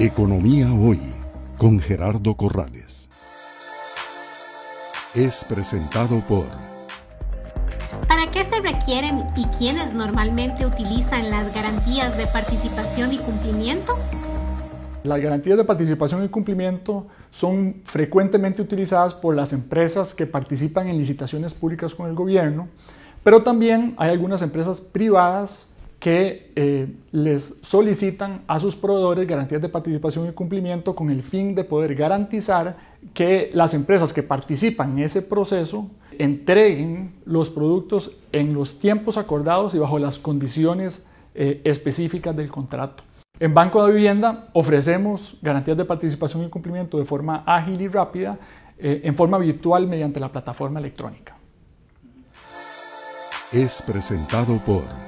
Economía Hoy con Gerardo Corrales. Es presentado por... ¿Para qué se requieren y quiénes normalmente utilizan las garantías de participación y cumplimiento? Las garantías de participación y cumplimiento son frecuentemente utilizadas por las empresas que participan en licitaciones públicas con el gobierno, pero también hay algunas empresas privadas que eh, les solicitan a sus proveedores garantías de participación y cumplimiento con el fin de poder garantizar que las empresas que participan en ese proceso entreguen los productos en los tiempos acordados y bajo las condiciones eh, específicas del contrato. En Banco de Vivienda ofrecemos garantías de participación y cumplimiento de forma ágil y rápida eh, en forma virtual mediante la plataforma electrónica. Es presentado por